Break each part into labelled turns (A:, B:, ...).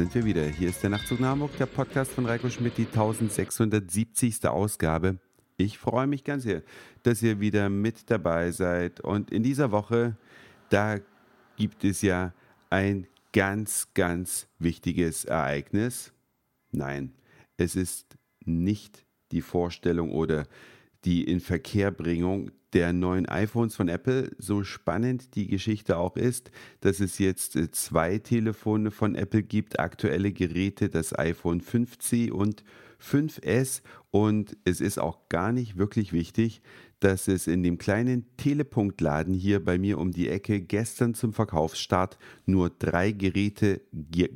A: sind wir wieder. Hier ist der Nachtzug nach Hamburg, der Podcast von Reiko Schmidt, die 1670. Ausgabe. Ich freue mich ganz sehr, dass ihr wieder mit dabei seid. Und in dieser Woche, da gibt es ja ein ganz, ganz wichtiges Ereignis. Nein, es ist nicht die Vorstellung oder die Inverkehrbringung der neuen iPhones von Apple, so spannend die Geschichte auch ist, dass es jetzt äh, zwei Telefone von Apple gibt, aktuelle Geräte, das iPhone 5C und 5S. Und es ist auch gar nicht wirklich wichtig, dass es in dem kleinen Telepunktladen hier bei mir um die Ecke gestern zum Verkaufsstart nur drei Geräte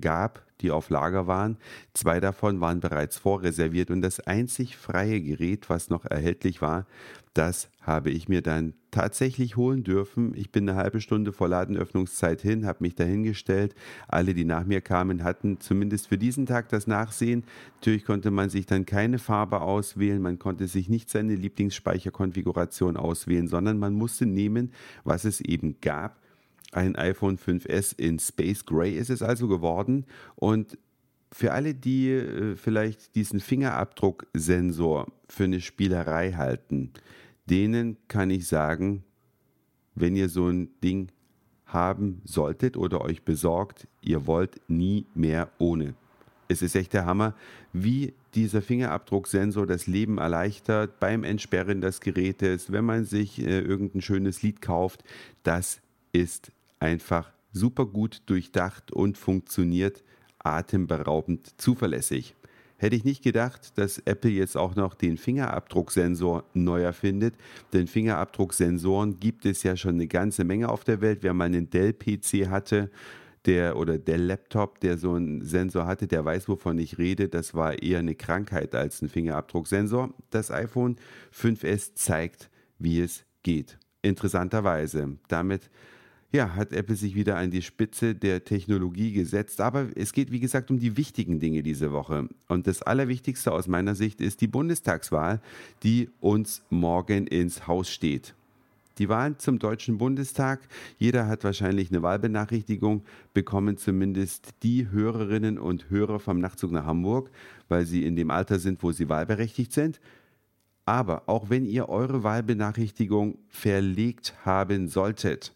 A: gab, die auf Lager waren. Zwei davon waren bereits vorreserviert und das einzig freie Gerät, was noch erhältlich war, das habe ich mir dann tatsächlich holen dürfen. Ich bin eine halbe Stunde vor Ladenöffnungszeit hin, habe mich dahingestellt. Alle, die nach mir kamen, hatten zumindest für diesen Tag das Nachsehen. Natürlich konnte man sich dann keine Farbe auswählen, man konnte sich nicht seine Lieblingsspeicherkonfiguration auswählen, sondern man musste nehmen, was es eben gab. Ein iPhone 5S in Space Gray ist es also geworden und für alle, die äh, vielleicht diesen Fingerabdrucksensor für eine Spielerei halten, denen kann ich sagen, wenn ihr so ein Ding haben solltet oder euch besorgt, ihr wollt nie mehr ohne. Es ist echt der Hammer, wie dieser Fingerabdrucksensor das Leben erleichtert beim Entsperren des Gerätes, wenn man sich äh, irgendein schönes Lied kauft. Das ist einfach super gut durchdacht und funktioniert atemberaubend zuverlässig. Hätte ich nicht gedacht, dass Apple jetzt auch noch den Fingerabdrucksensor neu erfindet, denn Fingerabdrucksensoren gibt es ja schon eine ganze Menge auf der Welt. Wer mal einen Dell-PC hatte, der oder der Laptop, der so einen Sensor hatte, der weiß, wovon ich rede. Das war eher eine Krankheit als ein Fingerabdrucksensor. Das iPhone 5S zeigt, wie es geht. Interessanterweise. Damit ja, hat Apple sich wieder an die Spitze der Technologie gesetzt. Aber es geht, wie gesagt, um die wichtigen Dinge diese Woche. Und das Allerwichtigste aus meiner Sicht ist die Bundestagswahl, die uns morgen ins Haus steht. Die Wahlen zum Deutschen Bundestag, jeder hat wahrscheinlich eine Wahlbenachrichtigung bekommen, zumindest die Hörerinnen und Hörer vom Nachtzug nach Hamburg, weil sie in dem Alter sind, wo sie wahlberechtigt sind. Aber auch wenn ihr eure Wahlbenachrichtigung verlegt haben solltet,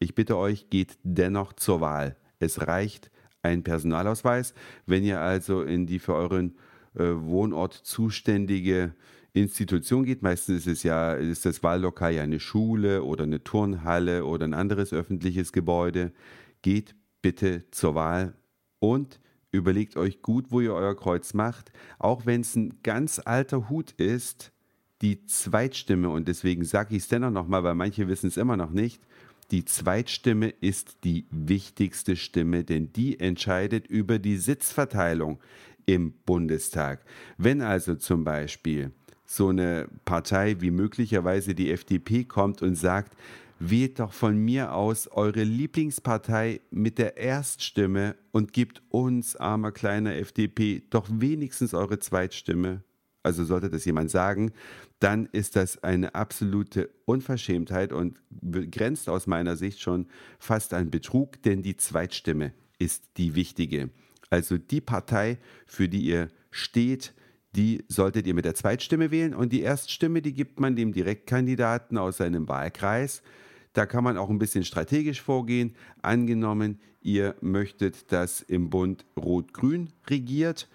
A: ich bitte euch, geht dennoch zur Wahl. Es reicht ein Personalausweis. Wenn ihr also in die für euren äh, Wohnort zuständige Institution geht, meistens ist es ja, ist das Wahllokal ja eine Schule oder eine Turnhalle oder ein anderes öffentliches Gebäude, geht bitte zur Wahl und überlegt euch gut, wo ihr euer Kreuz macht, auch wenn es ein ganz alter Hut ist, die Zweitstimme, und deswegen sage ich es dennoch nochmal, weil manche wissen es immer noch nicht, die Zweitstimme ist die wichtigste Stimme, denn die entscheidet über die Sitzverteilung im Bundestag. Wenn also zum Beispiel so eine Partei wie möglicherweise die FDP kommt und sagt, wählt doch von mir aus eure Lieblingspartei mit der Erststimme und gebt uns, armer kleiner FDP, doch wenigstens eure Zweitstimme, also sollte das jemand sagen, dann ist das eine absolute Unverschämtheit und grenzt aus meiner Sicht schon fast an Betrug, denn die Zweitstimme ist die wichtige. Also die Partei, für die ihr steht, die solltet ihr mit der Zweitstimme wählen und die Erststimme, die gibt man dem Direktkandidaten aus seinem Wahlkreis. Da kann man auch ein bisschen strategisch vorgehen. Angenommen, ihr möchtet, dass im Bund Rot-Grün regiert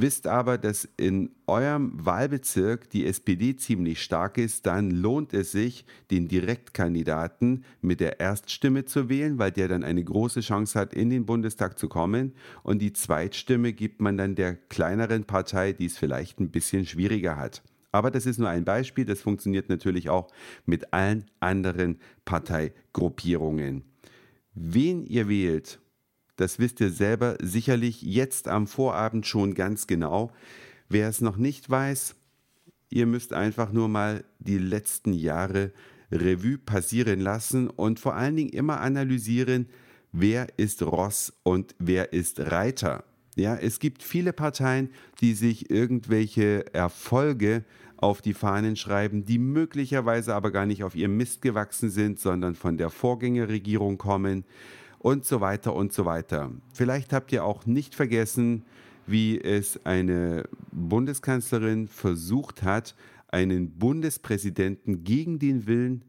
A: wisst aber, dass in eurem Wahlbezirk die SPD ziemlich stark ist, dann lohnt es sich, den Direktkandidaten mit der Erststimme zu wählen, weil der dann eine große Chance hat, in den Bundestag zu kommen. Und die Zweitstimme gibt man dann der kleineren Partei, die es vielleicht ein bisschen schwieriger hat. Aber das ist nur ein Beispiel, das funktioniert natürlich auch mit allen anderen Parteigruppierungen. Wen ihr wählt, das wisst ihr selber sicherlich jetzt am Vorabend schon ganz genau. Wer es noch nicht weiß, ihr müsst einfach nur mal die letzten Jahre Revue passieren lassen und vor allen Dingen immer analysieren, wer ist Ross und wer ist Reiter. Ja, es gibt viele Parteien, die sich irgendwelche Erfolge auf die Fahnen schreiben, die möglicherweise aber gar nicht auf ihrem Mist gewachsen sind, sondern von der Vorgängerregierung kommen. Und so weiter und so weiter. Vielleicht habt ihr auch nicht vergessen, wie es eine Bundeskanzlerin versucht hat, einen Bundespräsidenten gegen den Willen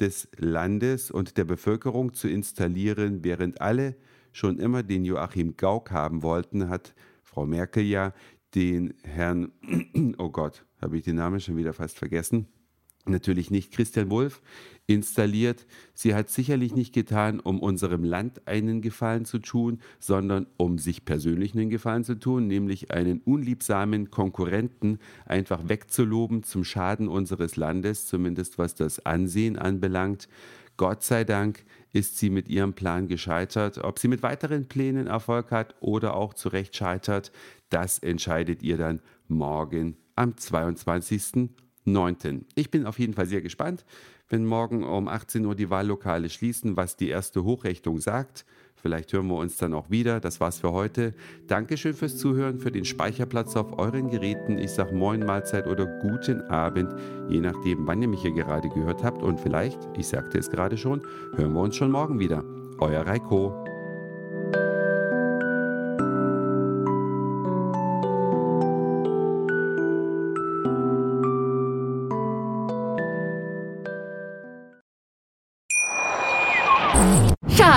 A: des Landes und der Bevölkerung zu installieren, während alle schon immer den Joachim Gauck haben wollten, hat Frau Merkel ja den Herrn, oh Gott, habe ich den Namen schon wieder fast vergessen, natürlich nicht Christian Wulff installiert. Sie hat sicherlich nicht getan, um unserem Land einen Gefallen zu tun, sondern um sich persönlich einen Gefallen zu tun, nämlich einen unliebsamen Konkurrenten einfach wegzuloben zum Schaden unseres Landes, zumindest was das Ansehen anbelangt. Gott sei Dank ist sie mit ihrem Plan gescheitert. Ob sie mit weiteren Plänen Erfolg hat oder auch zu Recht scheitert, das entscheidet ihr dann morgen am 22. 9. Ich bin auf jeden Fall sehr gespannt, wenn morgen um 18 Uhr die Wahllokale schließen, was die erste Hochrechnung sagt. Vielleicht hören wir uns dann auch wieder. Das war's für heute. Dankeschön fürs Zuhören, für den Speicherplatz auf euren Geräten. Ich sage Moin, Mahlzeit oder guten Abend, je nachdem, wann ihr mich hier gerade gehört habt. Und vielleicht, ich sagte es gerade schon, hören wir uns schon morgen wieder. Euer Reiko.